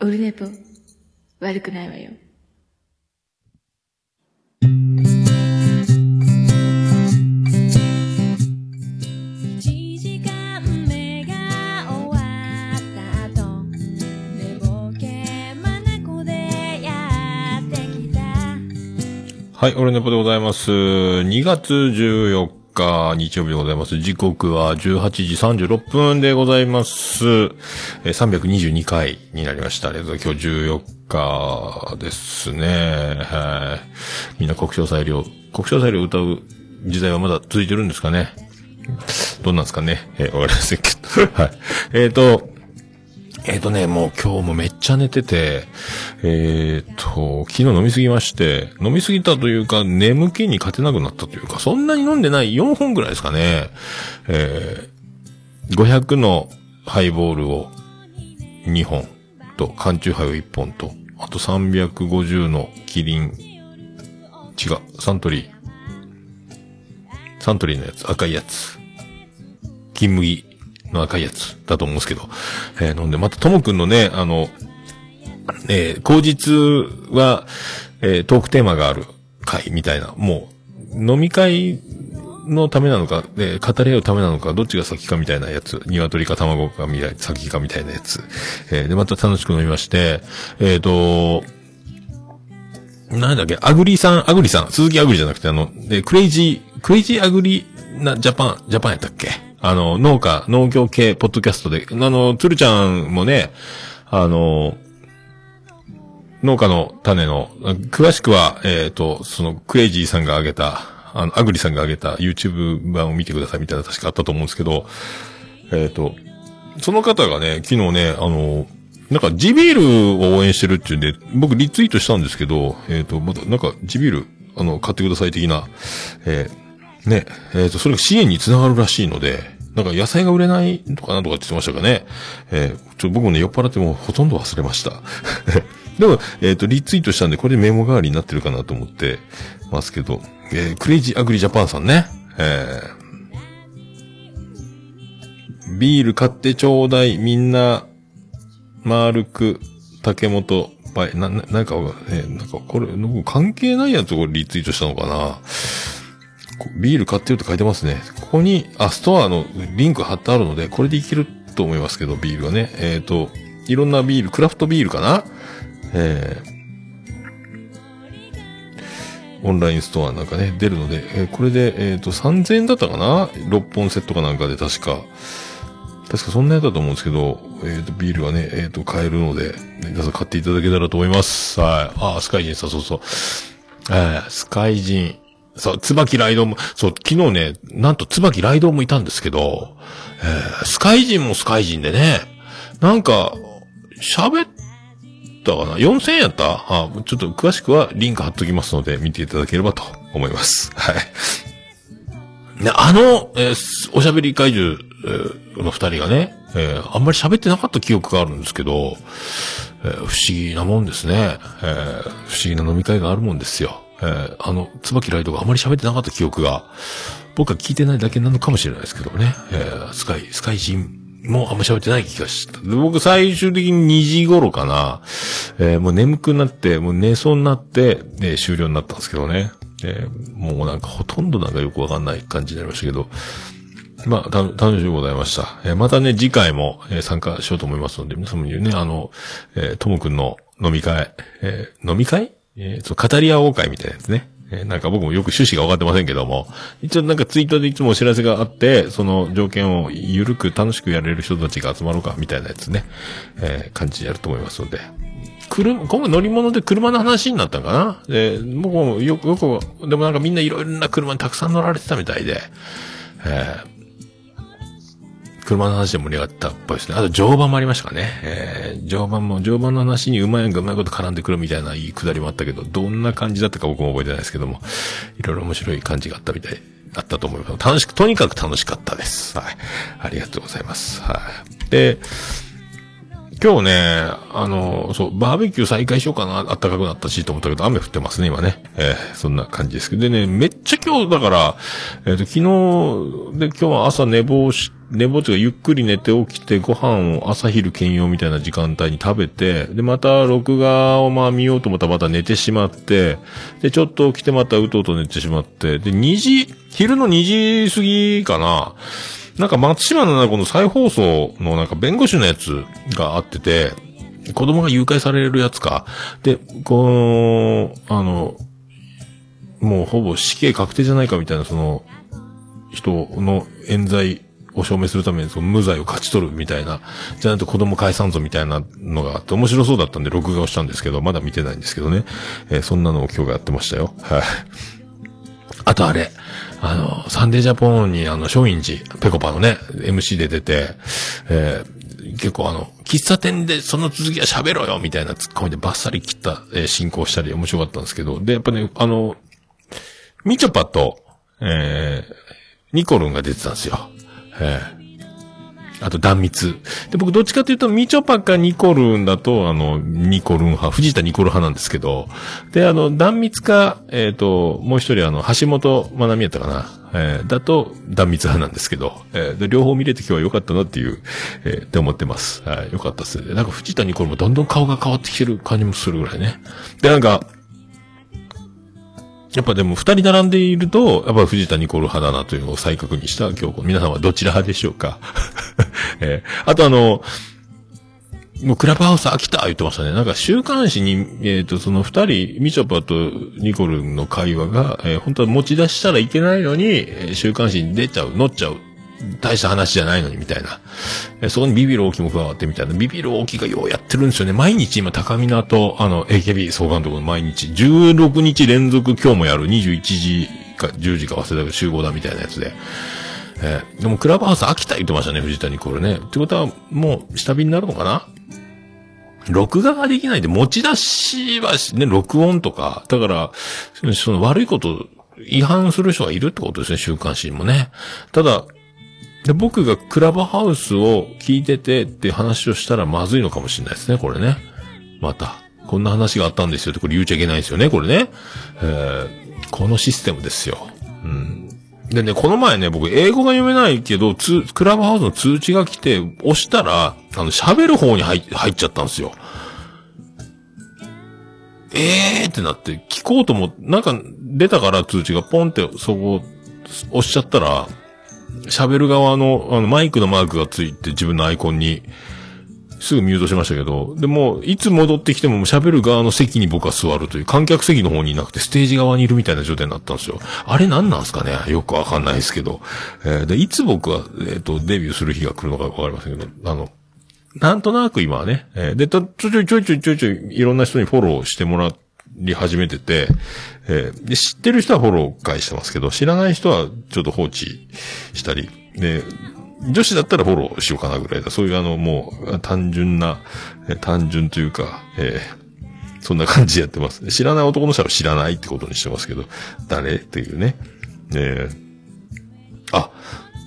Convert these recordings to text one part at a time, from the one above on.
オルネポ、悪くないわよ。一時間目が終わった後寝ぼけ眼でやってきたはい、オルネポでございます。2月14日、日曜日でございます。時刻は18時36分でございます。えー322回になりました。今日14日ですね。はい。みんな国章裁量、国章裁量を歌う時代はまだ続いてるんですかね。どんなんですかね。えーわかりませんけど。はい。えっ、と、えっ、とね、もう今日もめっちゃ寝てて、えっ、と、昨日飲みすぎまして、飲みすぎたというか、眠気に勝てなくなったというか、そんなに飲んでない4本ぐらいですかね。えー、500のハイボールを2本と、缶チューハイを1本と、あと350のキリン、違う、サントリー、サントリーのやつ、赤いやつ。金麦の赤いやつだと思うんですけど、えー飲んで、またともくんのね、あの、えー口実は、えートークテーマがある回みたいな、もう、飲み会のためなのか、えー語り合うためなのか、どっちが先かみたいなやつ、鶏か卵かみたい、先かみたいなやつ。えーで、また楽しく飲みまして、えっ、と、なんだっけ、アグリさん、アグリさん、鈴木アグリじゃなくて、あの、で、クレイジー、クレイジーアグリな、ジャパン、ジャパンやったっけ？あの、農家、農業系ポッドキャストで、あの、つるちゃんもね、あの、農家の種の、詳しくは、えっ、と、その、クレイジーさんが挙げた、あの、アグリさんが挙げた YouTube 版を見てくださいみたいな確かあったと思うんですけど、えっ、と、その方がね、昨日ね、あの、なんか、ジビールを応援してるっていうんで、僕リツイートしたんですけど、えっ、と、また、なんか、ジビール、あの、買ってください的な、えーね、えっ、と、それが支援につながるらしいので、なんか野菜が売れないとかなんとかって言ってましたかね。えーちょっと、僕もね、酔っ払ってもほとんど忘れました。でも、えっ、と、リツイートしたんで、これでメモ代わりになってるかなと思ってますけど、えークレイジーアグリジャパンさんね、えービール買ってちょうだい、みんな、丸く、竹本、バイ、な、な、なんか、えーなんか、これ、関係ないやつをリツイートしたのかなビール買ってるって書いてますね。ここに、あ、ストアのリンク貼ってあるので、これでいけると思いますけど、ビールがね。えっ、と、いろんなビール、クラフトビールかな？えーオンラインストアなんかね、出るので、えーこれで、えっ、と、3000円だったかな ?6 本セットかなんかで確か。確かそんなやつだと思うんですけど、えっ、と、ビールがね、えっ、と、買えるので、皆さん買っていただけたらと思います。はい。あ、スカイジンさ、そうそう。えー、スカイジン。そう、椿ライドも、そう、昨日ね、なんと椿ライドもいたんですけど、えー、スカイジンもスカイジンでね、なんか、喋ったかな ?4000 円やった？あ、ちょっと詳しくはリンク貼っときますので、見ていただければと思います。はい。ね、あの、えーおしゃべり怪獣、えーの二人がね、えーあんまり喋ってなかった記憶があるんですけど、えー不思議なもんですね。えー不思議な飲み会があるもんですよ。えーあの、椿ライドがあまり喋ってなかった記憶が、僕は聞いてないだけなのかもしれないですけどね。えースカイ、スカイジンもあんま喋ってない気がした。で僕最終的に2時頃かな、えーもう眠くなって、もう寝そうになって、で終了になったんですけどね。えーもうなんかほとんどなんかよくわかんない感じになりましたけど、まあ、た、楽しみございました。えーまたね、次回も、えー参加しようと思いますので、皆様にね、あの、えーともくんの飲み会、えー飲み会えーそう、語り合おう会みたいなやつね。えーなんか僕もよく趣旨が分かってませんけども、一応なんかツイートでいつもお知らせがあって、その条件をゆるく楽しくやれる人たちが集まろうか、みたいなやつね、えー感じでやると思いますので。車、今回乗り物で車の話になったんかなで、僕もよく、よく、でもなんかみんないろいろな車にたくさん乗られてたみたいで、えー車の話で盛り上がったっぽいですね。あと、乗馬もありましたかね。えー、乗馬も、乗馬の話にうまいがうまいこと絡んでくるみたいないいくだりもあったけど、どんな感じだったか僕も覚えてないですけども、いろいろ面白い感じがあったみたい、あったと思います。楽しく、とにかく楽しかったです。はい。ありがとうございます。はい。で、今日ね、あの、そう、バーベキュー再開しようかな、暖かくなったしと思ったけど、雨降ってますね、今ね。えーそんな感じですけど。でね、めっちゃ今日、だから、えっ、と、昨日、で、今日は朝寝坊して、寝坊というか、ゆっくり寝て起きて、ご飯を朝昼兼用みたいな時間帯に食べて、で、また録画をまあ見ようと思ったらまた寝てしまって、で、ちょっと起きてまたうとうと寝てしまって、で、2時、昼の2時過ぎかな、なんか松島のなこの再放送のなんか弁護士のやつがあってて、子供が誘拐されるやつか。で、この、あの、もうほぼ死刑確定じゃないかみたいなその、人の冤罪を証明するためにその無罪を勝ち取るみたいな、じゃないと子供返さんぞみたいなのがあって面白そうだったんで録画をしたんですけど、まだ見てないんですけどね。えーそんなのを今日がやってましたよ。はい。あとあれ、あの、サンデージャポンにあの、松陰寺、ペコパのね、MC で出て、えー結構あの、喫茶店でその続きは喋ろうよみたいなツッコミでバッサリ切った、えー進行したり面白かったんですけど、で、やっぱね、あの、みちょぱと、えー、ニコルンが出てたんですよ。えーあと、断密。で、僕、どっちかというと、みちょぱかニコルンだと、あの、ニコルン派、藤田ニコル派なんですけど、で、あの、断密か、えっ、と、もう一人、あの、橋本まなみやったかな、えーだと、断密派なんですけど、えーで、両方見れて今日は良かったなっていう、えーって思ってます。はい、良かったですね。なんか、藤田ニコルもどんどん顔が変わってきてる感じもするぐらいね。で、なんか、やっぱでも二人並んでいると、やっぱ藤田ニコル派だなというのを再確認した今日、皆さんはどちら派でしょうか？えーあとあの、もうクラブハウス飽きた言ってましたね。なんか週刊誌に、えっ、と、その二人、みちょぱとニコルの会話が、えー本当は持ち出したらいけないのに、えー週刊誌に出ちゃう、乗っちゃう。大した話じゃないのに、みたいな。そこにビビる大きも加わってみたいな。ビビる大きがようやってるんですよね。毎日今、高見菜と、あの、AKB 総監督の毎日、16日連続今日もやる21時か10時か忘れたけど集合だみたいなやつで。えーでもクラブハウス飽きた言ってましたね、藤谷これね。ってことは、もう下火になるのかな？録画ができないで、持ち出しはしね、録音とか、だから、その悪いこと、違反する人がいるってことですね、週刊誌もね。ただ、で、僕がクラブハウスを聞いててって話をしたらまずいのかもしれないですね、これね。また。こんな話があったんですよって、これ言っちゃいけないですよね、これね。えーこのシステムですよ。うん。でね、この前ね、僕、英語が読めないけど、つ、クラブハウスの通知が来て、押したら、あの、喋る方に入入っちゃったんですよ。えーってなって、聞こうとも、なんか、出たから通知がポンって、そこ、押しちゃったら、喋る側の、あの、マイクのマークがついて、自分のアイコンに、すぐミュートしましたけど、でも、いつ戻ってきても喋る側の席に僕は座るという、観客席の方にいなくて、ステージ側にいるみたいな状態になったんですよ。あれ何なんすかね？よくわかんないですけど。えーで、いつ僕は、えっ、と、デビューする日が来るのかわかりませんけど、あの、なんとなく今はね、えーで、ちょいちょいちょいちょいちょいい、ろんな人にフォローしてもらってい始めてて、えーで、知ってる人はフォロー返してますけど、知らない人はちょっと放置したり、で、女子だったらフォローしようかなぐらいだ。そういうあの、もう、単純な、えー単純というか、えーそんな感じでやってます。知らない男の人は知らないってことにしてますけど、誰っていうね。えーあ、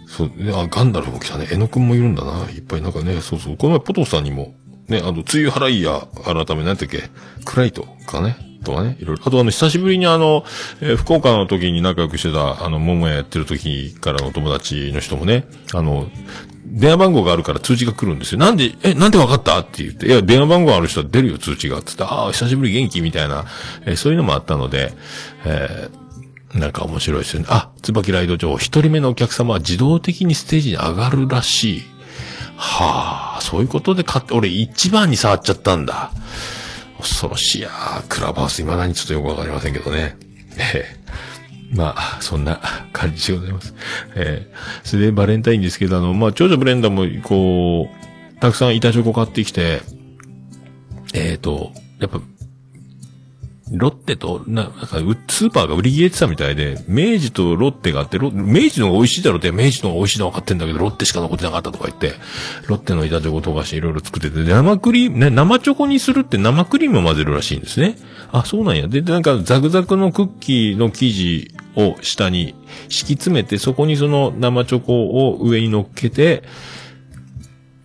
そう、あ、ガンダルフも来たね。えのくんもいるんだな。いっぱいなんかね、そうそう。この前ポトフさんにも、ね、あの、梅雨払いや、改め、なんだっけ、クライトかね。とかね、いろいろ。あとあの、久しぶりにあの、えー福岡の時に仲良くしてた、あの、桃屋やってる時からの友達の人もね、あの、電話番号があるから通知が来るんですよ。なんで、え、なんでわかったって言って、いや、電話番号ある人は出るよ、通知が。つって、ああ、久しぶり元気みたいな、えーそういうのもあったので、えーなんか面白いですよね。あ、椿ライド上、一人目のお客様は自動的にステージに上がるらしい。はあ、そういうことで買って、俺一番に触っちゃったんだ。恐ろしいやクラブハウス未だにちょっとよくわかりませんけどね。ええまあ、そんな感じでございます。ええそれでバレンタインですけど、あの、まあ、長女ブレンダーも、こう、たくさん板チョコ買ってきて、えっ、と、やっぱ、ロッテと、な、なんか、スーパーが売り切れてたみたいで、明治とロッテがあって、ロ明治の方が美味しいだろうって、明治の方が美味しいの分かってんだけど、ロッテしか残ってなかったとか言って、ロッテの板チョコ溶かしていろいろ作ってて、生クリーム、ね、生チョコにするって生クリームを混ぜるらしいんですね。あ、そうなんや。でなんか、ザクザクのクッキーの生地を下に敷き詰めて、そこにその生チョコを上に乗っけて、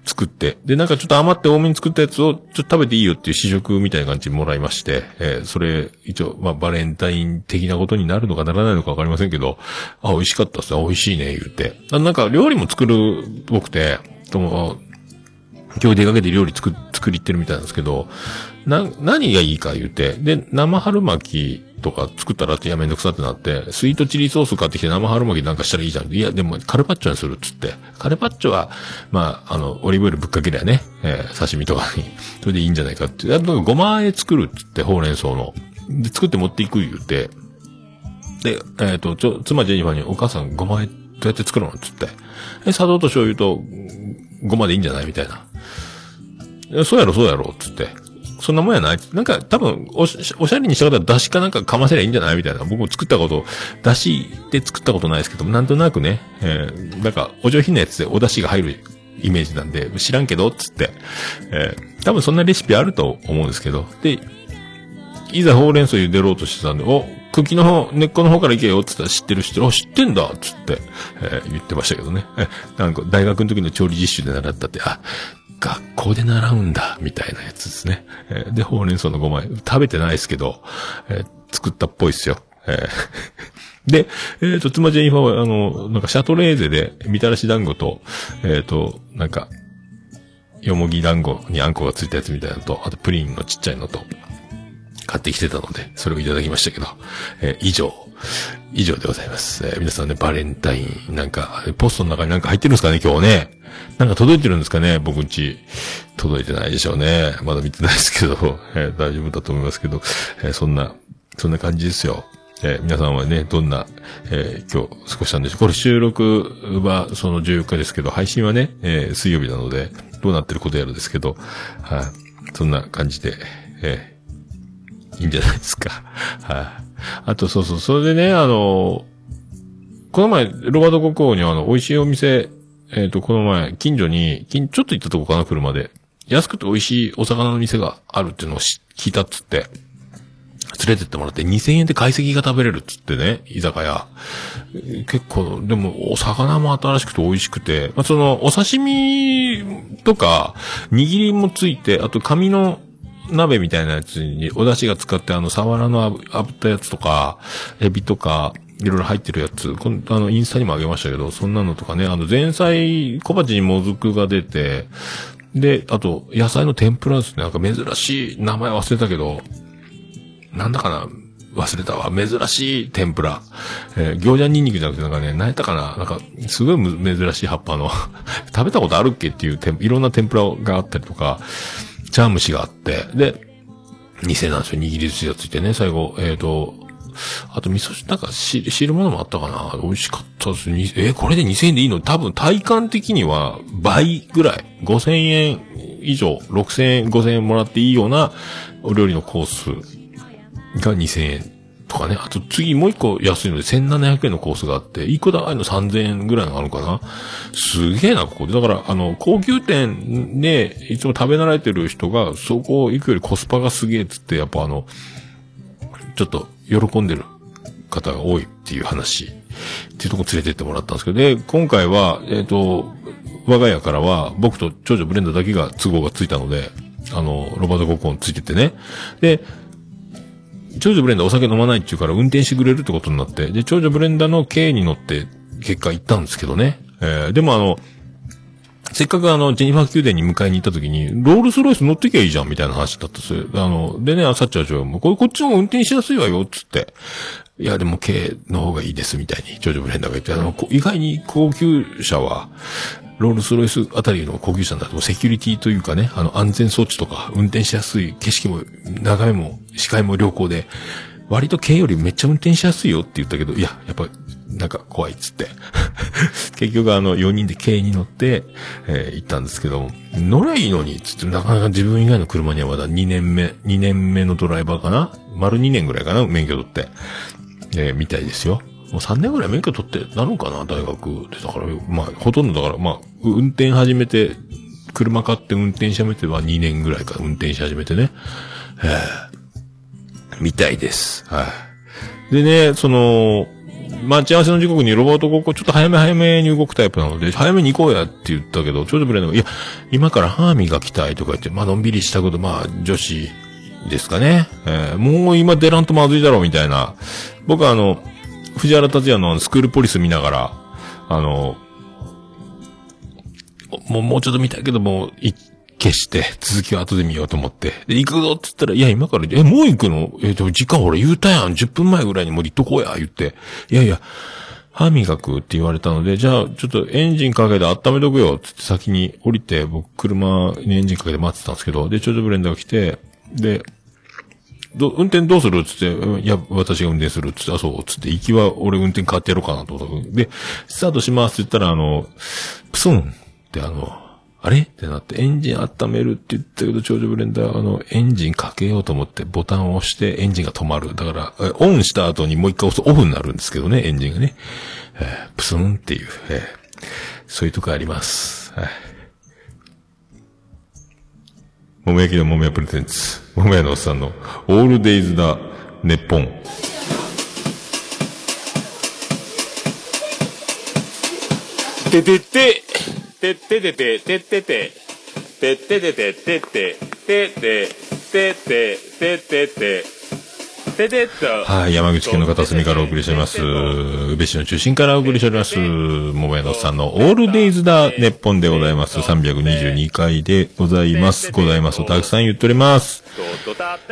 作って、で、なんかちょっと余って多めに作ったやつをちょっと食べていいよっていう試食みたいな感じもらいまして、えーそれ、一応、まあ、バレンタイン的なことになるのかならないのかわかりませんけど、あ、美味しかったっすね、美味しいね、言って。あなんか料理も作るっぽくて、とも、今日出かけて料理作、作り行ってるみたいなんですけど、な、何がいいか言って、で、生春巻きとか作ったらって、や、めんどくさってなって、スイートチリソース買ってきて生春巻きなんかしたらいいじゃん。いや、でも、カルパッチョにするっつって。カルパッチョは、まあ、あの、オリーブオイルぶっかけりゃね、えー刺身とかに、それでいいんじゃないかって。あと、ごま和え作るっつって、ほうれん草の。で、作って持っていく言って、で、えっ、と、ちょ、妻ジェニファーに、お母さんごま和えどうやって作るのっつって。え、砂糖と醤油と、ごまでいいんじゃないみたいな。そうやろ、そうやろ、つって。そんなもんやない？なんか、多分、おし、おしゃれにした方は出汁かなんかかませりゃいいんじゃない？みたいな。僕も作ったこと、出汁で作ったことないですけど、なんとなくね、えー、なんか、お上品なやつでお出汁が入るイメージなんで、知らんけど、つって。えー、多分そんなレシピあると思うんですけど。で、いざほうれん草茹でろうとしてたんで、お、茎の方、根っこの方から行けよって言ったら知ってる知ってる、あ、知ってんだつって、えー言ってましたけどね。えなんか大学の時の調理実習で習ったって、あ、学校で習うんだ、みたいなやつですね。えで、ほうれん草の5枚食べてないですけど、え作ったっぽいっすよ。えー で、えっ、と、妻ジェニファーは、あの、なんかシャトレーゼで、みたらし団子と、えっ、と、なんか、よもぎ団子にあんこがついたやつみたいなのと、あとプリンのちっちゃいのと、買ってきてたので、それをいただきましたけど、えー以上、以上でございます。えー皆さんね、バレンタイン、なんか、ポストの中になんか入ってるんですかね、今日ね。なんか届いてるんですかね、僕んち。届いてないでしょうね。まだ見てないですけど、えー大丈夫だと思いますけど、えそんな、そんな感じですよ。えー皆さんはね、どんな、えー今日過ごしたんでしょう。これ収録はその14日ですけど、配信はね、えー水曜日なので、どうなってることやらですけど、はい、そんな感じで、えいいんじゃないですか。はい。あと、そうそう、それでね、あの、この前、ロバート国王にあの、美味しいお店、えっ、と、この前、近所に、近ちょっと行ったとこかな、車で。安くて美味しいお魚の店があるっていうのを聞いたっつって、連れてってもらって2000円で解析が食べれるっつってね、居酒屋。結構、でも、お魚も新しくて美味しくて、まあ、その、お刺身とか、握りもついて、あと紙の鍋みたいなやつにお出汁が使って、あの、サワラの炙ったやつとか、エビとか、いろいろ入ってるやつ、この、あの、インスタにもあげましたけど、そんなのとかね、あの、前菜、小鉢にもずくが出て、で、あと、野菜の天ぷらですね。なんか珍しい、名前忘れたけど、なんだかな忘れたわ。珍しい天ぷら。えー餃子ニンニクじゃなくてなんかね、何やったかななんか、すごい珍しい葉っぱの、食べたことあるっけっていういろんな天ぷらがあったりとか、茶虫があって、で、2000なんですよ。握り寿司がついてね、最後、えっ、と、あと味噌汁、なんか汁物もあったかな？美味しかったですえーこれで2000円でいいの？多分体感的には倍ぐらい。5000円以上、6000円、5000円もらっていいようなお料理のコースが2000円とかね。あと次もう一個安いので1700円のコースがあって、一個高いの3000円ぐらいのあるかな。すげえな、ここで。だから、あの、高級店でいつも食べ慣れてる人が、そこ行くよりコスパがすげえっつって、やっぱあの、ちょっと喜んでる方が多いっていう話、っていうとこ連れてってもらったんですけど、で、今回は、えっ、と、我が家からは、僕と長女ブレンダーだけが都合がついたので、あの、ロバートココンついててね。で、長女ブレンダーお酒飲まないって言うから運転してくれるってことになって、で、長女ブレンダーの軽に乗って結果行ったんですけどね。えー、でもあの、せっかくあの、ジェニファー宮殿に迎えに行った時に、ロールスロイス乗ってきゃいいじゃん、みたいな話だったっす。あの、でね、サッチャー長も、これ、こっちの方が運転しやすいわよ、つって。いや、でも、軽の方がいいです、みたいに、ジョジョブレンダーが言って、あの、意外に高級車は、ロールスロイスあたりの高級車だと、セキュリティというかね、あの、安全装置とか、運転しやすい、景色も、眺めも、視界も良好で、割と軽よりめっちゃ運転しやすいよって言ったけど、いや、やっぱ、なんか怖いっつって。結局あの、4人で軽に乗って、えー行ったんですけども、乗れいいのに、つって、なかなか自分以外の車にはまだ2年目、2年目のドライバーかな？丸2年ぐらいかな？免許取って。えーみたいですよ。もう3年ぐらい免許取ってなるのかな大学で。だから、まあ、ほとんどだから、まあ、運転始めて、車買って運転し始めては2年ぐらいか、運転し始めてね。えーみたいです。はい。でね、その、待ち合わせの時刻にロボットごっこちょっと早め早めに動くタイプなので、早めに行こうやって言ったけど、ちょうどブレンドが、いや、今から歯磨きたいとか言って、まあのんびりしたこと、まあ女子ですかね。えーもう今出らんとまずいだろうみたいな。僕はあの、藤原達也のスクールポリス見ながら、あの、もう、もうちょっと見たいけども、い、消して、続きは後で見ようと思って。で、行くぞって言ったら、いや、今から、え、もう行くの？え、でも時間俺言うたやん。10分前ぐらいにもう行っとこうや、言って。いやいや、歯磨くって言われたので、じゃあ、ちょっとエンジンかけて温めとくよ、つって先に降りて、僕、車にエンジンかけて待ってたんですけど、で、ちょうどブレンダーが来て、で、ど、運転どうするつって、いや、私が運転するつって、あ、そう、つって、行きは俺運転変わってやろうかなと思った。で、スタートしますって言ったら、あの、プスンってあの、あれってなって、エンジン温めるって言ったけど、長女ブレンダー、あの、エンジンかけようと思って、ボタンを押して、エンジンが止まる。だから、オンした後にもう一回押すとオフになるんですけどね、エンジンがね。えープスンっていう、えーそういうとこあります。はい。桃焼きの桃屋プレゼンツ。桃屋のおっさんの、オールデイズだ、ネッポン。ててて、てててて、ててて、てててて、ててて、ててて、ててて、ててと。はい、山口県の片隅からお送りしております。宇部市の中心からお送りしております。桃屋のさんのオールデイズだ、ネッポンでございます。322回でございます。ございます。たくさん言っております。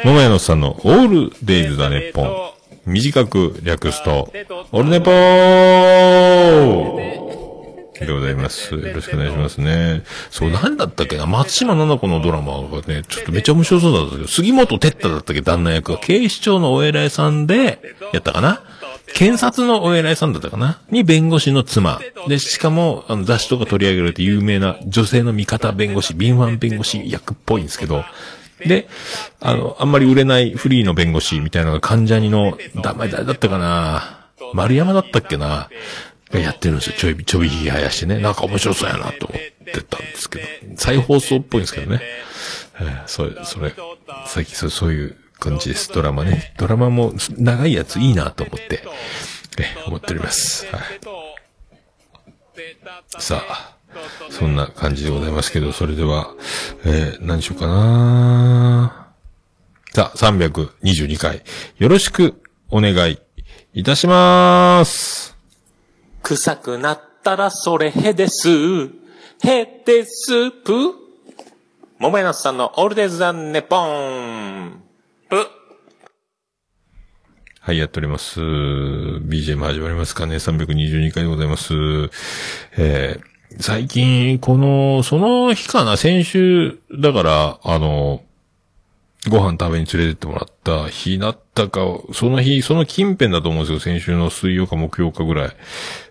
桃屋のさんのオールデイズだ、ネッポン。短く略すと、オールネポーでございます。よろしくお願いしますね。そう、なんだったっけな松島奈々子のドラマがね、ちょっとめっちゃ面白そうだったけど、杉本哲太だったっけ旦那役が、警視庁のお偉いさんで、やったかな検察のお偉いさんだったかなに弁護士の妻。で、しかも、あの、雑誌とか取り上げられて有名な女性の味方弁護士、敏腕弁護士役っぽいんですけど、で、あの、あんまり売れないフリーの弁護士みたいなのが関ジャニの、名前誰だったかな丸山だったっけなやってるんですよ。ちょい、ちょいひげ生やしてね。なんか面白そうやなと思ってたんですけど。再放送っぽいんですけどね。えーそれ、それ、最近そそういう感じです。ドラマね。ドラマも長いやついいなと思って、えー思っております。はい。さあ、そんな感じでございますけど、それでは、えー何しようかなさあ、322回、よろしくお願いいたします。臭くなったらそれへです。へですぷ。桃屋のおっさんのオールデイズ・ザ・ネポン。ぷ。はい、やっております。BGM 始まりますかね。322回でございます。えー、最近、この、その日かな、先週、だから、あの、ご飯食べに連れてってもらった日だったか、その日、その近辺だと思うんですよ。先週の水曜か木曜かぐらい。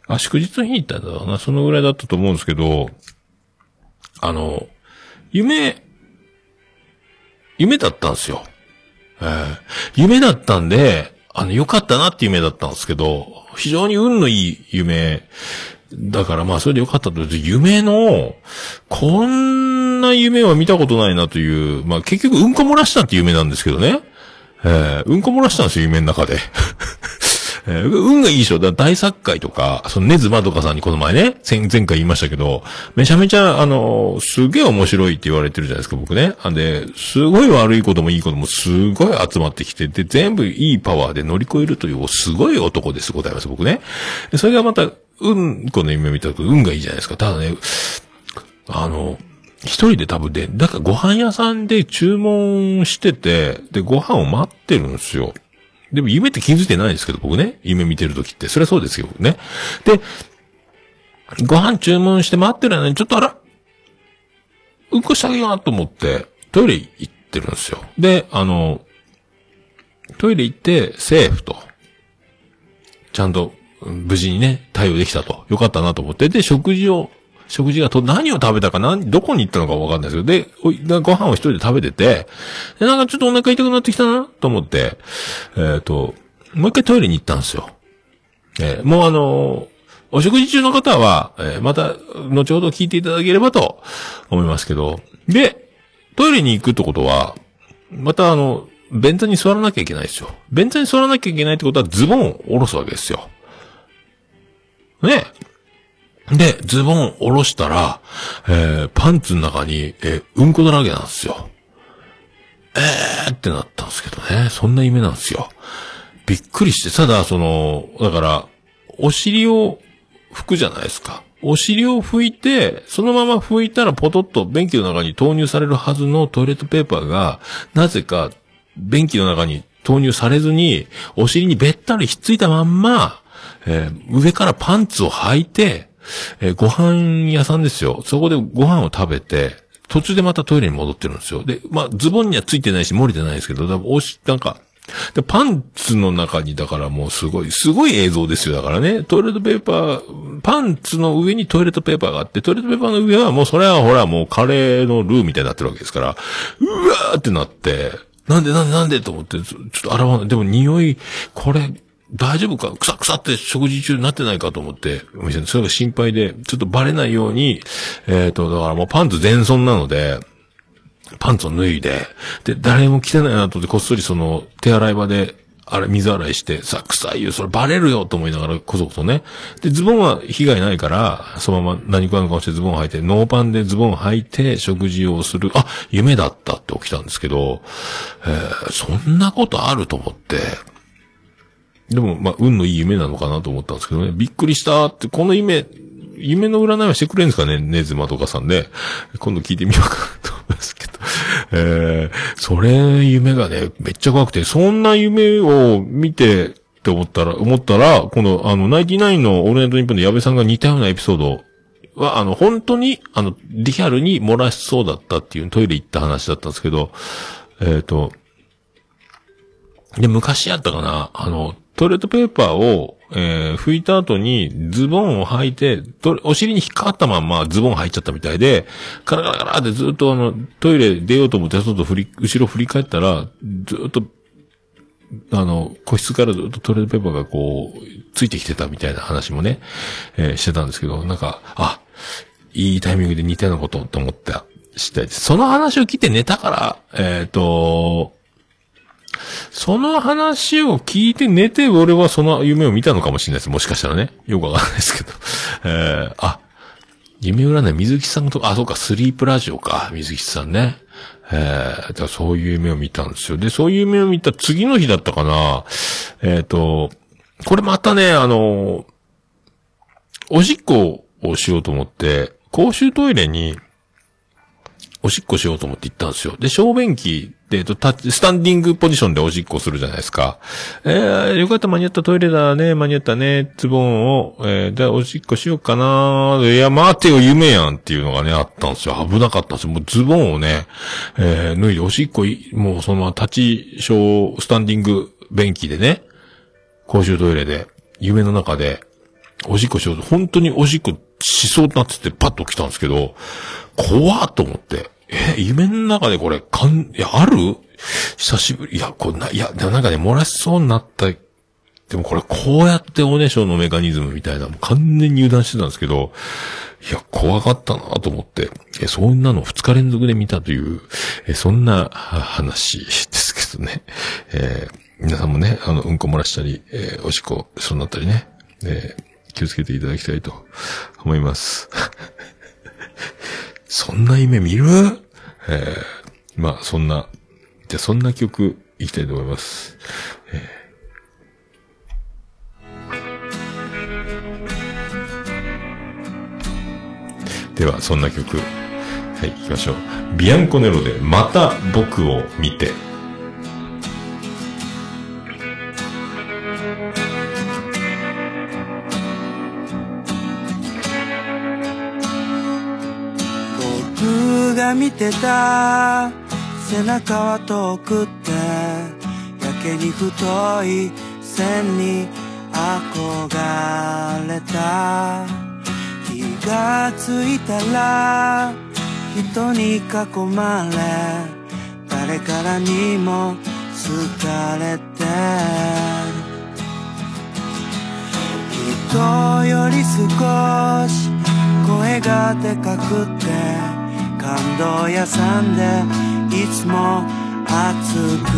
あ、祝日の日に行ったんだろうな。そのぐらいだったと思うんですけど、あの、夢、夢だったんですよ。えー夢だったんで、あの、良かったなって夢だったんですけど、非常に運のいい夢、だからまあそれで良かったという夢の、こんな夢は見たことないなという、まあ結局うんこ漏らしたって夢なんですけどね。えーうんこ漏らしたんですよ、夢の中で。えー運がいいでしょ。だ大作会とか、そのネズマドカさんにこの前ね、前前回言いましたけど、めちゃめちゃ、あの、すげえ面白いって言われてるじゃないですか、僕ね。あんで、すごい悪いこともいいこともすごい集まってきて、で、全部いいパワーで乗り越えるという、すごい男です、ございます、僕ね。それがまた、うんこの夢見たと運がいいじゃないですか。ただね、あの、一人で多分で、だからご飯屋さんで注文してて、で、ご飯を待ってるんですよ。でも夢って気づいてないですけど、僕ね。夢見てる時って。それはそうですよ、僕ね。で、ご飯注文して待ってる間に、ちょっとあら、うんこしてあげようと思って、トイレ行ってるんですよ。で、あの、トイレ行って、セーフと。ちゃんと、無事にね、対応できたと。よかったなと思って。で、食事を、食事がと、何を食べたか、何、どこに行ったのかわかんないですけど、で、ご飯を一人で食べてて、で、なんかちょっとお腹痛くなってきたな、と思って、えっ、と、もう一回トイレに行ったんですよ。えーもうあのーお食事中の方は、えーまた、後ほど聞いていただければと思いますけど、で、トイレに行くってことは、またあの、便座に座らなきゃいけないですよ。便座に座らなきゃいけないってことはズボンを下ろすわけですよ。ね。で、ズボン下ろしたら、えー、パンツの中に、えーうんこだらけなんですよ。えーってなったんですけどね。そんな夢なんですよ。びっくりして、ただ、その、だから、お尻を拭くじゃないですか。お尻を拭いて、そのまま拭いたらポトッと便器の中に投入されるはずのトイレットペーパーが、なぜか便器の中に投入されずに、お尻にべったりひっついたまんま、えー上からパンツを履いて、えーご飯屋さんですよ。そこでご飯を食べて、途中でまたトイレに戻ってるんですよ。で、まあ、ズボンにはついてないし、漏れてないですけど、だおし、なんか、で、パンツの中に、だからもうすごい、すごい映像ですよ。だからね、トイレットペーパー、パンツの上にトイレットペーパーがあって、トイレットペーパーの上はもうそれはほらもうカレーのルーみたいになってるわけですから、うわーってなって、なんでなんでなんでと思って、ちょっと洗わない。でも匂い、これ、大丈夫か？くさくさって食事中になってないかと思って、お店でそれが心配で、ちょっとバレないように、えっ、と、だからもうパンツ全損なので、パンツを脱いで、で、誰も来てないなと思って、こっそりその、手洗い場で、あれ、水洗いして、さ、臭いよ、それバレるよと思いながら、こそこそね。で、ズボンは被害ないから、そのまま何食わぬ顔してズボン履いて、ノーパンでズボン履いて、食事をする。あ、夢だったって起きたんですけど、えーそんなことあると思って、でも、まあ、運のいい夢なのかなと思ったんですけどね。びっくりしたって、この夢、夢の占いはしてくれるんですかねネズマとかさんで。今度聞いてみようかなと思いますけど。えー、それ、夢がね、めっちゃ怖くて、そんな夢を見て、って思ったら、思ったら、この、あの、ナイティナインのオールナイトニッポンで矢部さんが似たようなエピソードは、あの、本当に、あの、リアルに漏らしそうだったっていうトイレ行った話だったんですけど、えっ、と、で、昔やったかなあの、トイレットペーパーを、えー拭いた後にズボンを履いて、とお尻に引っかかったまんまズボン履いちゃったみたいで、カラカラカラってずっとあの、トイレ出ようと思って外振り、後ろ振り返ったら、ずっと、あの、個室からずっとトイレットペーパーがこう、ついてきてたみたいな話もね、えーしてたんですけど、なんか、あ、いいタイミングで似たようなことと思った次第です。その話を聞いて寝たから、えっ、と、その話を聞いて寝て、俺はその夢を見たのかもしれないです。もしかしたらね。よくわからないですけど。えー、あ、夢占い、水木さんと、あ、そうか、スリープラジオか、水木さんね。えー、だそういう夢を見たんですよ。で、そういう夢を見た次の日だったかな。えっ、と、これまたね、あの、おしっこをしようと思って、公衆トイレに、おしっこしようと思って行ったんですよ。で、小便器、えっと、タッチ、スタンディングポジションでおしっこするじゃないですか。えー、よかった、間に合ったトイレだね、間に合ったね、ズボンを、えー、じゃあおしっこしようかな。いや、待てよ、夢やんっていうのがね、あったんですよ。危なかったんですよ。もうズボンをね、えー、脱いでおしっこい、もうそのまま立ち小、スタンディング便器でね、公衆トイレで、夢の中で、おしっこしよう、本当におしっこしそうになってて、パッと来たんですけど、怖っと思って。え、夢の中でこれ、かん、いや、ある？久しぶり。いや、こんな、いや、でもなんかね、漏らしそうになった。でもこれ、こうやっておねしょのメカニズムみたいな、もう完全に油断してたんですけど、いや、怖かったなと思って、え、そんなの二日連続で見たという、え、そんな話ですけどね。えー皆さんもね、あの、うんこ漏らしたり、えーおしっこ、そうなったりね、えー気をつけていただきたいと思います。そんな夢見る？えーまあ、そんな、じゃそんな曲、いきたいと思います。えーでは、そんな曲、はい、行きましょう。ビアンコネロで、また僕を見て。見てた背中は遠くってやけに太い線に憧れた。気がついたら人に囲まれ誰からにも好かれて。人より少し声がでかく屋さんでいつも暑く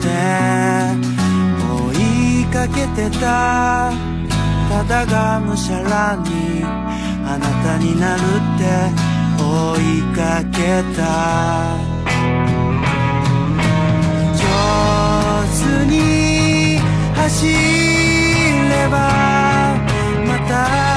て追いかけてた。ただがむしゃらにあなたになるって追いかけた。上手に走ればまた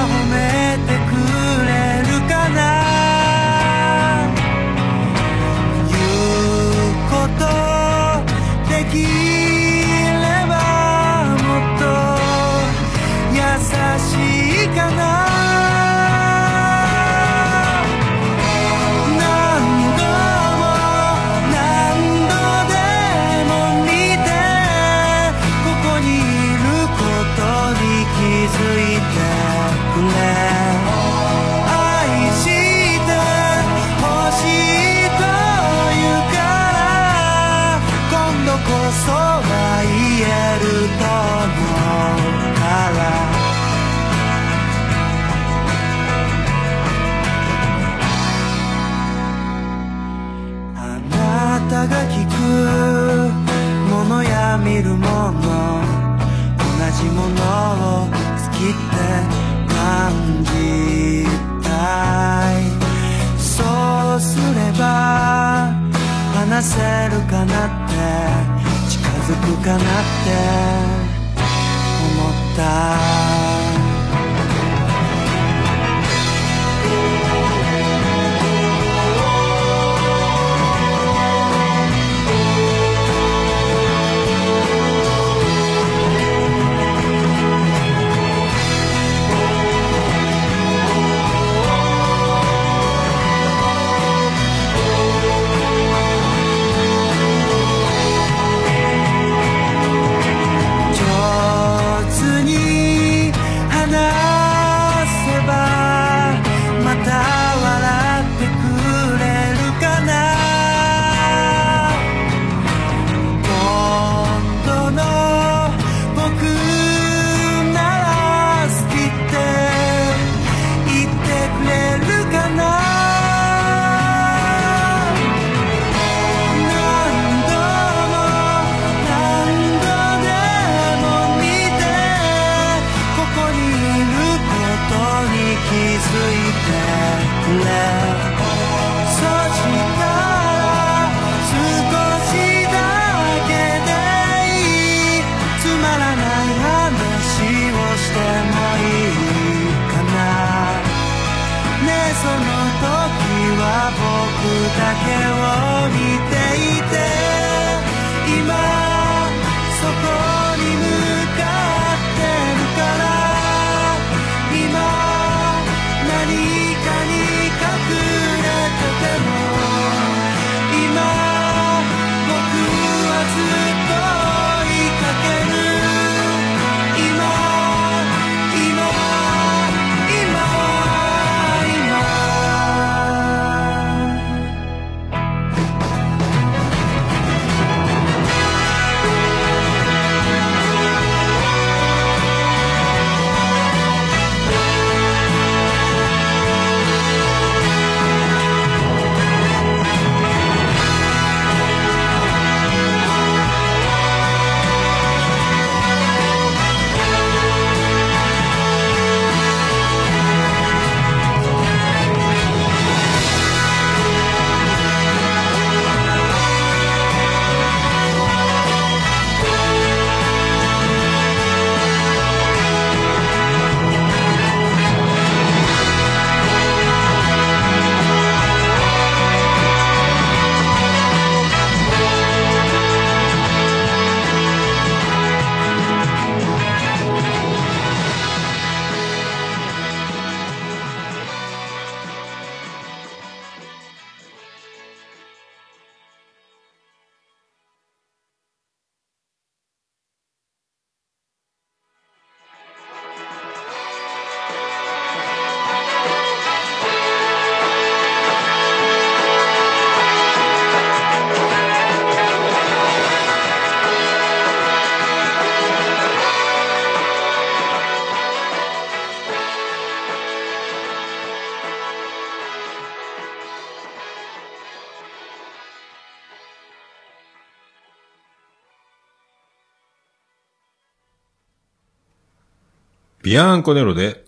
ビアンコネロで、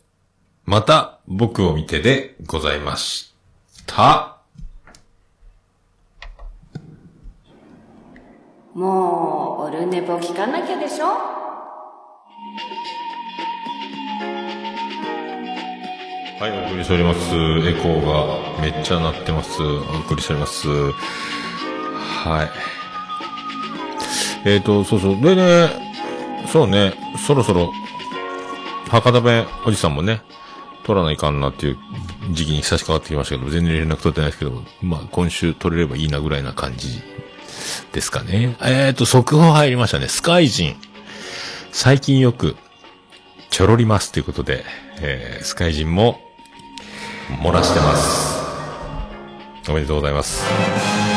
また僕を見てでございました。もう、オルネポ聞かなきゃでしょ？はい、お送りしております。エコーがめっちゃ鳴ってます。お送りしております。はい。えっ、ー、と、そうそう。でね、そうね、そろそろ、博多弁おじさんもね、取らないかんなっていう時期に差し掛かってきましたけど、全然連絡取ってないですけど、まあ今週取れればいいなぐらいな感じですかね。えっ、ー、と、速報入りましたね。スカイジン。最近よく、ちょろりますということで、えー、スカイジンも、漏らしてます。おめでとうございます。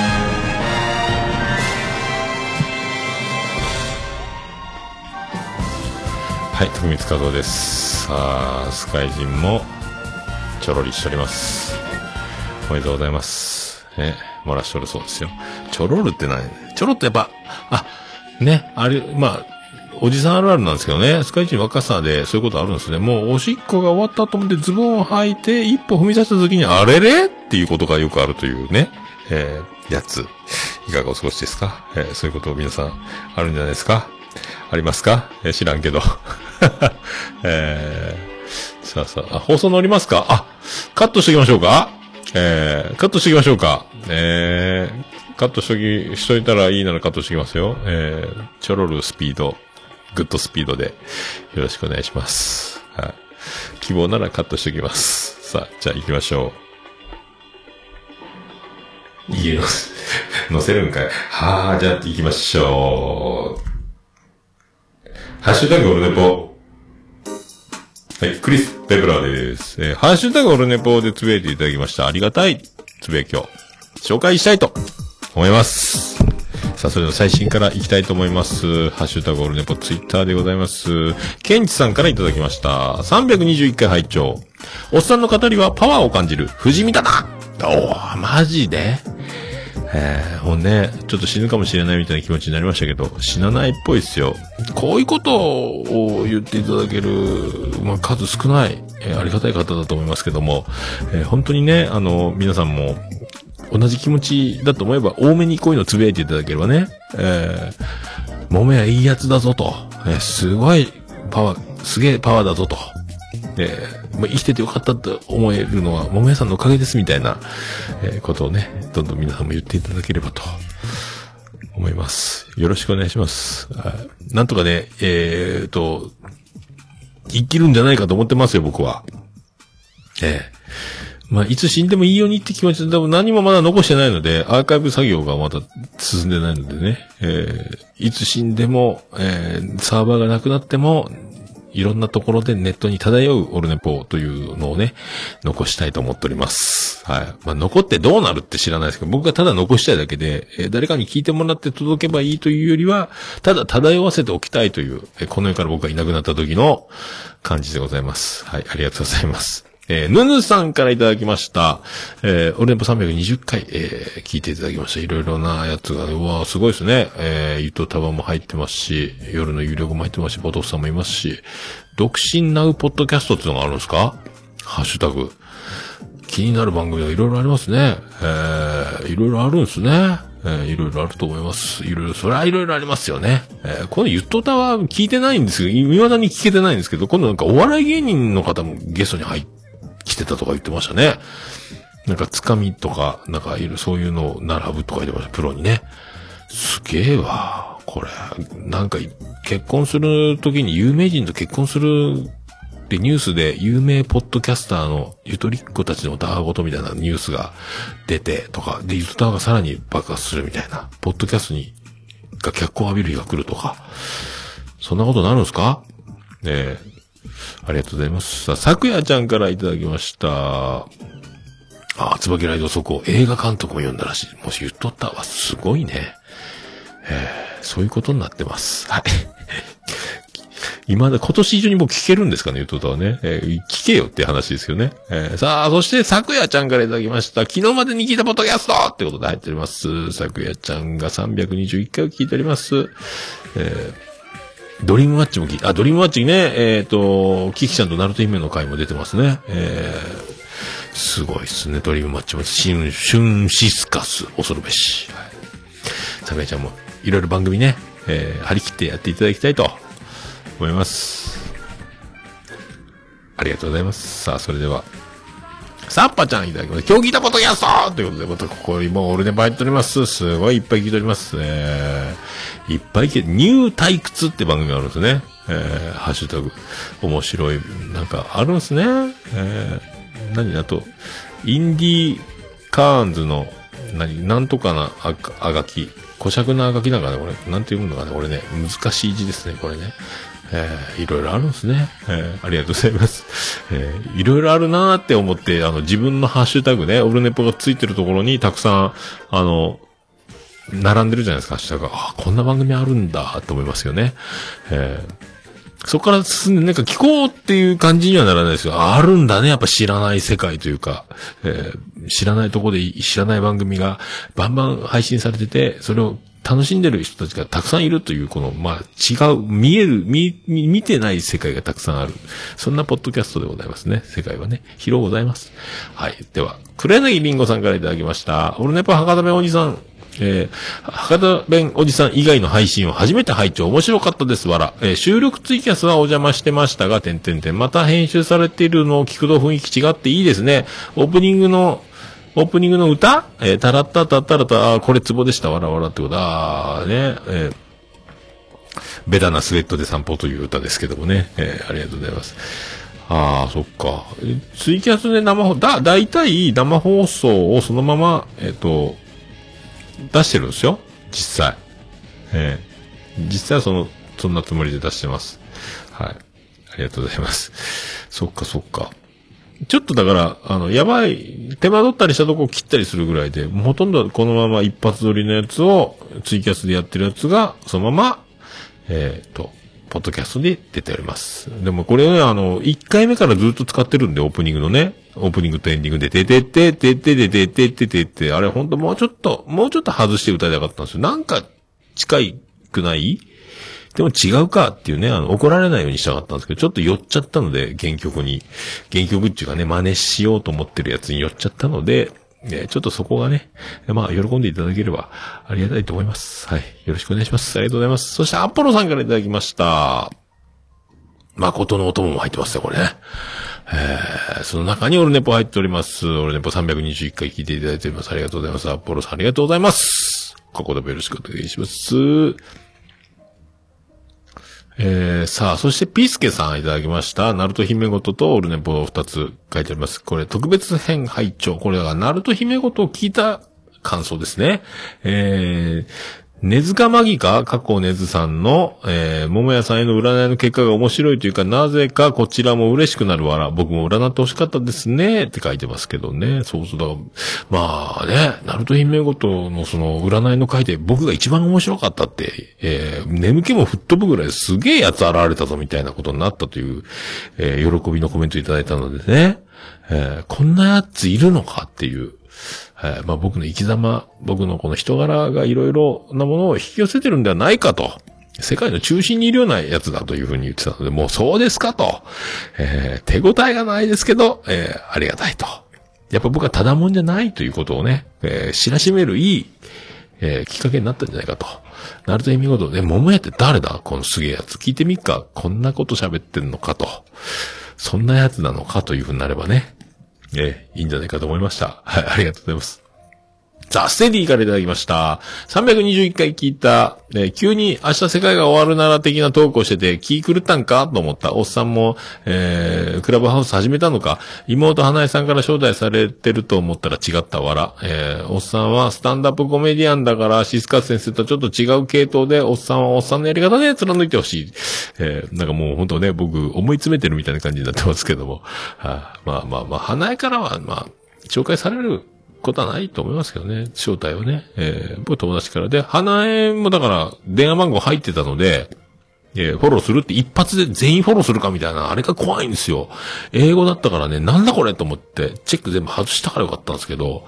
はい、徳光和夫です。さあ、スカイジンも、ちょろりしております。おめでとうございます。ね、漏らしとるそうですよ。ちょろるって何？ちょろってやっぱ、あ、ね、あれ、まあ、おじさんあるあるなんですけどね、スカイチ若さでそういうことあるんですね。もうおしっこが終わったと思ってズボンを履いて一歩踏み出した時にあれれ？っていうことがよくあるというね、えー、やつ。いかがお過ごしですか、えー、そういうことを皆さんあるんじゃないですか？ありますか、えー、知らんけど。えー、さあさあ、放送乗りますか？あ、カットしておきましょうか？えー、カットしておきましょうか？えー、カットしとき、しといたらいいならカットしてきますよ。えー、ちょろるスピード。グッドスピードでよろしくお願いします。はい。希望ならカットしておきます。さあ、じゃあ行きましょう。いいよ。載せるんかい？はあ、じゃあ行きましょう。ハッシュタグオルネポ。はい、クリス・ペブラーです。えー、ハッシュタグオルネポでつぶやいていただきました。ありがたいつぶやきを紹介したいと思います。さあ、それでは最新からいきたいと思います。ハッシュタグオルネポツイッターでございます。ケンチさんからいただきました。321回拝聴おっさんの語りはパワーを感じる。不死身だなおー、マジで？えー、もうね、ちょっと死ぬかもしれないみたいな気持ちになりましたけど、死なないっぽいっすよ。こういうことを言っていただける、まあ、数少ない、えーありがたい方だと思いますけども、えー本当にね、あの、皆さんも、同じ気持ちだと思えば、多めにこういうのつぶやいていただければね、えー、もめはいいやつだぞと、えーすごいパワー、すげえパワーだぞと、えーまあ、生きててよかったと思えるのは、もめさんのおかげですみたいな、えーことをね、どんどん皆さんも言っていただければと、思います。よろしくお願いします。なんとかね、えーと、生きるんじゃないかと思ってますよ、僕は。ええまあ、いつ死んでもいいようにって気持ちで、でも何もまだ残してないので、アーカイブ作業がまだ進んでないのでね、えーいつ死んでも、えーサーバーがなくなっても、いろんなところでネットに漂うオルネポというのをね、残したいと思っております。はい。まあ、残ってどうなるって知らないですけど、僕がただ残したいだけで、えー誰かに聞いてもらって届けばいいというよりは、ただ漂わせておきたいという、えーこの世から僕がいなくなった時の感じでございます。はい。ありがとうございます。えー、ぬぬさんからいただきました。えー、オレンポ320回、えー、聞いていただきました。いろいろなやつが、うわすごいですね。えー、ゆとたばも入ってますし、夜の有料も入ってますし、ボトフさんもいますし、独身ナウポッドキャストっていうのがあるんですか？ハッシュタグ。気になる番組がいろいろありますね。えー、いろいろあるんですね。えー、いろいろあると思います。いろいろ、それはいろいろありますよね。えー、このゆっとたは聞いてないんですけど、未だに聞けてないんですけど、今度なんかお笑い芸人の方もゲストに入って、来てたとか言ってましたね。なんか、つかみとか、なんか、いる、そういうのを並ぶとか言ってました、プロにね。すげえわ、これ。なんか、結婚するときに有名人と結婚するってニュースで有名ポッドキャスターのゆとりっ子たちのたわごとみたいなニュースが出てとか、で、ゆとたわがさらに爆発するみたいな、ポッドキャストに、が脚光浴びる日が来るとか、そんなことになるんすか？ねえ。ありがとうございます。さあ、さくやちゃんからいただきました。あ、椿ライドそこ、映画監督も読んだらしい。もし言っとったわ、すごいね。えー、そういうことになってます。はい。今だ、今年中にもう聞けるんですかね、言っとったはね。えー聞けよって話ですよね。えーさあ、そして、さくやちゃんからいただきました。昨日までに聞いたポッドキャストってことで入っております。さくやちゃんが321回を聞いております。えードリームマッチも聞いた。あ、ドリームマッチね、えっ、と、キキちゃんとナルト姫の回も出てますね。えー、すごいっすね、ドリームマッチも。シン、シュンシスカス、恐るべし。はい。桜井ちゃんも、いろいろ番組ね、えー、張り切ってやっていただきたいと思います。ありがとうございます。さあ、それでは、サッパちゃんいただきます。今日聞いたことやっそーということで、またここにもうオルネバ入っております。すごいいっぱい聞いております。えー、いっぱい聞いて、ニュー退屈って番組があるんですね。えー、ハッシュタグ。面白い、なんかあるんですね。えー、何？あと、インディーカーンズの、何、なんとかなああがき。古尺なあがきなんかね、これ。なんて読むのかね、これね。難しい字ですね、これね。えーいろいろあるんですね。えーありがとうございます。えーいろいろあるなーって思って、あの、自分のハッシュタグね、オルネポがついてるところにたくさん、あの、並んでるじゃないですか、ハッシュタグが。あ、こんな番組あるんだ、と思いますよね。えーそこから進んで、なんか聞こうっていう感じにはならないですよ。ああるんだね、やっぱ知らない世界というか、えー知らないところで知らない番組がバンバン配信されてて、それを楽しんでる人たちがたくさんいるという、この、まあ、違う、見える、見、見てない世界がたくさんある。そんなポッドキャストでございますね。世界はね。広ございます。はい。では、黒柳りんごさんからいただきました。オルネポ博多弁おじさん。えー、博多弁おじさん以外の配信を初めて拝聴面白かったです、わら。えー収録ツイキャスはお邪魔してましたが、点々点。また編集されているのを聞くと雰囲気違っていいですね。オープニングの、オープニングの歌？えー、たらったたったらた、あこれツボでした、わらわらってこと。あーね、えーベタなスウェットで散歩という歌ですけどもね。えーありがとうございます。ああ、そっか。ツイキャスで生放、だ、だいたい生放送をそのまま、えっ、と、出してるんですよ。実際。ええ実際はその、そんなつもりで出してます。はい。ありがとうございます。そっかそっか。ちょっとだから、あの、やばい、手間取ったりしたとこ切ったりするぐらいで、ほとんどこのまま一発撮りのやつを、ツイキャスでやってるやつが、そのまま、えっ、と、ポッドキャストで出ております。でもこれね、あの、1回目からずっと使ってるんで、オープニングのね、オープニングとエンディングで、ててててててててててて、あれほんともうちょっと、もうちょっと外して歌いたかったんですよ。なんか、近くないでも違うかっていうね、あの、怒られないようにしたかったんですけど、ちょっと寄っちゃったので、原曲に。原曲っていうかね、真似しようと思ってるやつに寄っちゃったので、えちょっとそこがね、まあ、喜んでいただければありがたいと思います。はい。よろしくお願いします。ありがとうございます。そして、アポロさんからいただきました。誠のお供も入ってますね、これね。え、その中にオルネポ入っております。オルネポ321回聞いていただいております。ありがとうございます。アポロさんありがとうございます。ここでもよろしくお願いします。えー、さあ、そしてピースケさんいただきました。ナルト姫ごととオルネポ二つ書いてあります。これ特別編拝聴これだからナルト姫ごとを聞いた感想ですね。えー、根塚マギか過去根津さんの、えー、桃屋さんへの占いの結果が面白いというか、なぜかこちらも嬉しくなるわら。僕も占ってほしかったですね。って書いてますけどね。そうそうだ。まあね、ナルト姫ごとのその占いの回で僕が一番面白かったって、えー、眠気も吹っ飛ぶぐらいすげえやつ現れたぞみたいなことになったという、えー、喜びのコメントいただいたのでね。えー、こんなやついるのかっていう。えーまあ僕の生き様、僕のこの人柄がいろいろなものを引き寄せてるんではないかと。世界の中心にいるようなやつだというふうに言ってたので、もうそうですかと。えー手応えがないですけど、えーありがたいと。やっぱ僕はただもんじゃないということをね、えー知らしめるいい、えーきっかけになったんじゃないかと。ナルトエミゴトで、桃屋って誰だ？このすげえやつ。聞いてみっか。こんなこと喋ってんのかと。そんなやつなのかというふうになればね。えーいいんじゃないかと思いました。はい、ありがとうございます。さあ、ステディからいただきました。321回聞いた、えー急に明日世界が終わるなら的なトークをしてて、気狂ったんかと思った。おっさんも、えー、クラブハウス始めたのか、妹花江さんから招待されてると思ったら違ったわら。えー、おっさんはスタンダップコメディアンだから、シスカス先生とちょっと違う系統で、おっさんはおっさんのやり方で貫いてほしい。えー、なんかもう本当ね、僕思い詰めてるみたいな感じになってますけども。はあまあまあまあ、花江からは、まあ、紹介されることはないと思いますけどね。招待はね。えー、僕友達から。で、花江もだから、電話番号入ってたので、えーフォローするって一発で全員フォローするかみたいな、あれが怖いんですよ。英語だったからね、なんだこれと思って、チェック全部外したからよかったんですけど、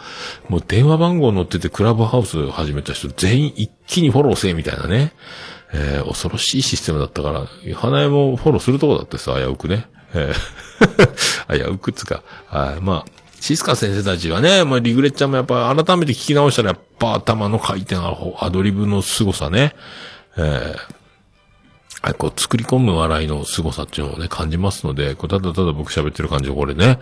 もう電話番号載っててクラブハウス始めた人全員一気にフォローせえみたいなね。えー恐ろしいシステムだったから、花江もフォローするとこだってさ、危うくね。えー 危うくっつか、はい、まあ、シスカ先生たちはね、まあ、リグレッチャーもやっぱ改めて聞き直したら、やっぱ頭の回転が、アドリブの凄さね。えーはい、こう、作り込む笑いの凄さっていうのをね、感じますので、こうただただ僕喋ってる感じ、これね、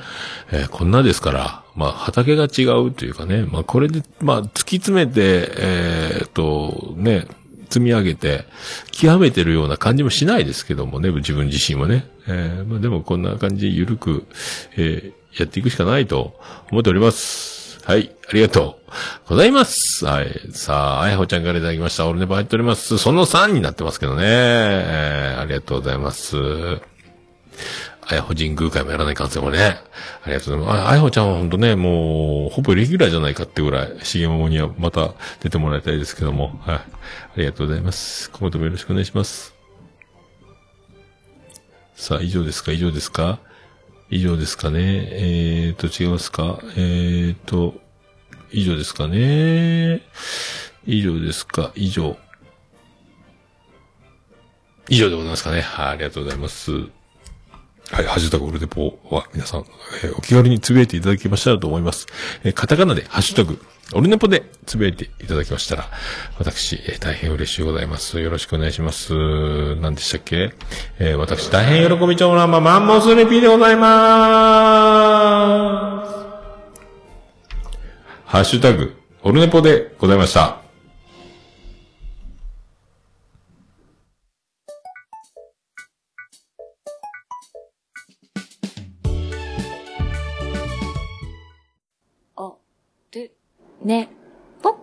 えーこんなですから、まあ、畑が違うというかね、まあ、これで、まあ、突き詰めて、えーっと、ね、積み上げて、極めてるような感じもしないですけどもね、自分自身もね。えーまあ、でもこんな感じで緩く、えやっていくしかないと思っております。はい、ありがとうございます。はい。さあ、あやほちゃんからいただきました。俺ね、入っております。その3になってますけどね。えーありがとうございます。あやほ神宮会もやらないかんせんもね。ありがとうございます。ああやほちゃんはほんとね、もう、ほぼレギュラーじゃないかってぐらい、しげももにはまた出てもらいたいですけども。はい。ありがとうございます。今後ともよろしくお願いします。さあ、以上ですか？以上ですか？以上ですかねえーと、違いますか？えーと、以上ですかね以上ですか？以上。以上でございますかねはい、ありがとうございます。はい、ハッシュタグオルデポは皆さん、えーお気軽につぶやいていただきましたらと思います。えーカタカナでハッシュタグオルネポでつぶやいていただきましたら、私、えー大変嬉しいございます。よろしくお願いします。何でしたっけ？えー私、大変喜び長男ママンモスレピーでございまーす。ハッシュタグオルネポでございました。ね、ぽっ。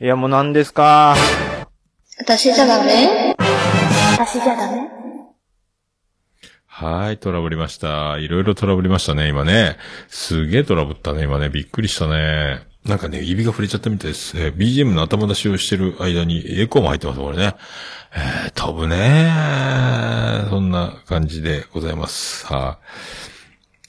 いや、もう何ですか？私じゃダメ？私じゃダメ？はい、トラブりました。いろいろトラブりましたね、今ね。すげえトラブったね、今ね。びっくりしたね。なんかね、指が触れちゃったみたいです。えー BGM の頭出しをしてる間にエコーも入ってます、これね。えー、飛ぶねそんな感じでございます。はい、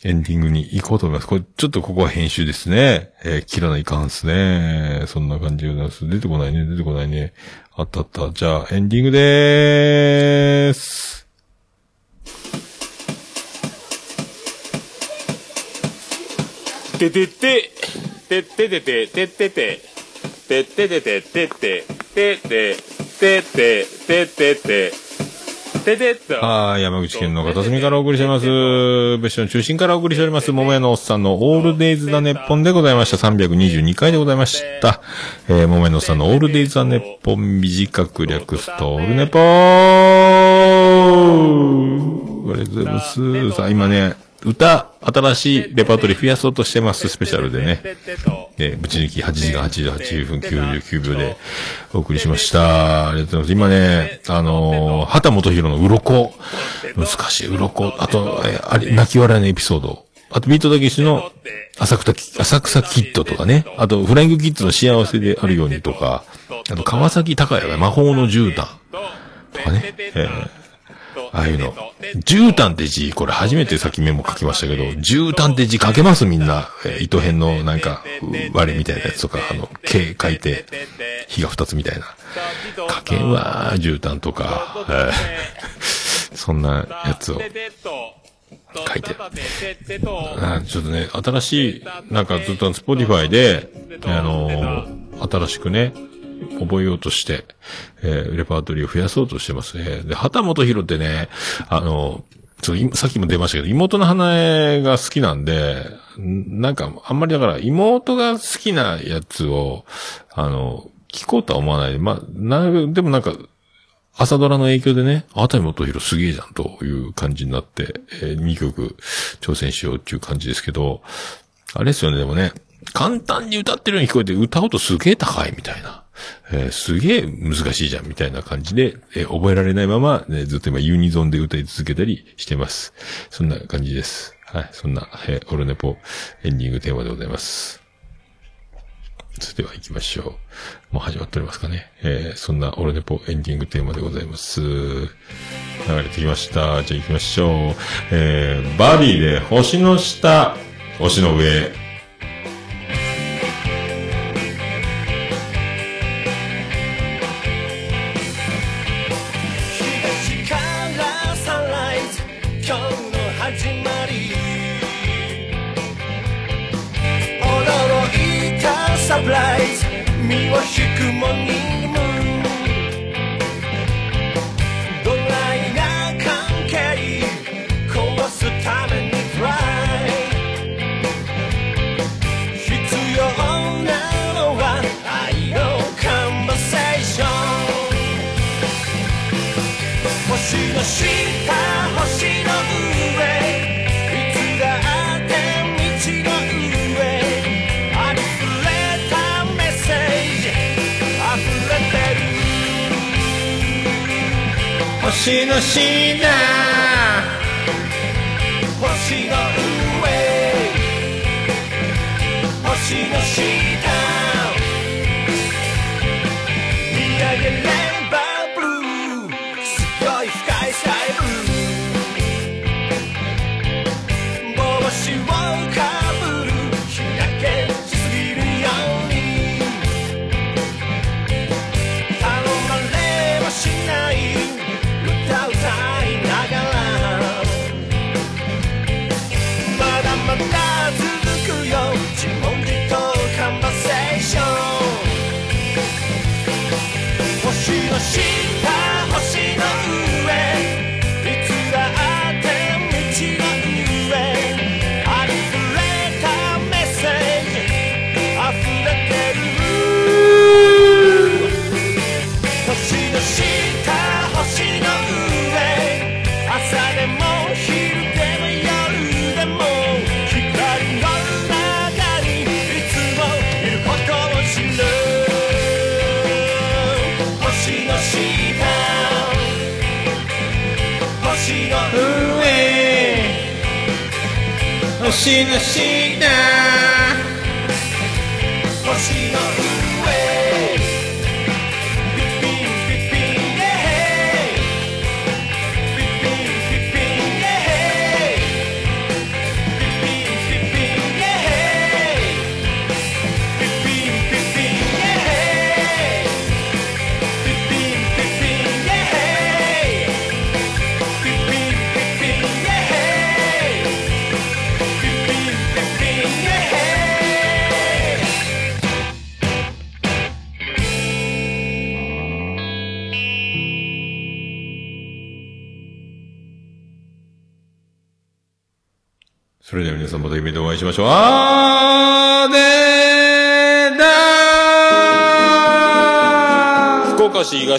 エンディングに行こうと思います。これ、ちょっとここは編集ですね。えー切らないかんすね。そんな感じでございます。出てこないね、出てこないね。あったあった。じゃあ、エンディングでーす。ててて、てててて、ててて、てててて、ててて、ててて、ててて、てててて、はい、山口県の片隅からお送りしてます。別所の中心からお送りしております。桃屋のおっさんのオールデイズ・ザ・ネッポンでございました。322回でございました。えー、桃屋のおっさんのオールデイズ・ザ・ネッポン短く略すと、オールネポーありがとうございます。さあ、今ね、歌、新しいレパートリー増やそうとしてます。スペシャルでね。え、ぶち抜き8時間88分99秒でお送りしました。ありがとうございます。今ね、あのー、畑本博の鱗。難しい、鱗。あと、えあれ、泣き笑いのエピソード。あと、ビートたけしの浅草キ、浅草キッドとかね。あと、フライングキッズの幸せであるようにとか。あと、川崎隆也が魔法の絨毯とかね。えーああいうの。絨毯って字、これ初めてさっきメモ書きましたけど、絨毯って字書けますみんな。えー糸編のなんか、割れみたいなやつとか、あの、毛書いて、火が二つみたいな。書けんわ、絨毯とか、えそんなやつを書いて。あちょっとね、新しい、なんかずっとスポティファイで、あのー新しくね、覚えようとして、えーレパートリーを増やそうとしてますね。で、秦基博ってね、あの、そういさっきも出ましたけど、妹の花江が好きなんで、なんか、あんまりだから、妹が好きなやつを、あの、聞こうとは思わないで、まあ、なるでもなんか、朝ドラの影響でね、あたり元弘すげえじゃんという感じになって、え2曲挑戦しようっていう感じですけど、あれですよね、でもね、簡単に歌ってるように聞こえて歌うとすげえ高いみたいな。えーすげえ難しいじゃんみたいな感じで、えー覚えられないまま、ね、ずっと今ユニゾンで歌い続けたりしてます。そんな感じです。はい。そんな、えーオルネポエンディングテーマでございます。それでは行きましょう。もう始まっておりますかね。えーそんなオルネポエンディングテーマでございます。流れてきました。じゃあ行きましょう。えー、バディで星の下、星の上。しくもにしのしな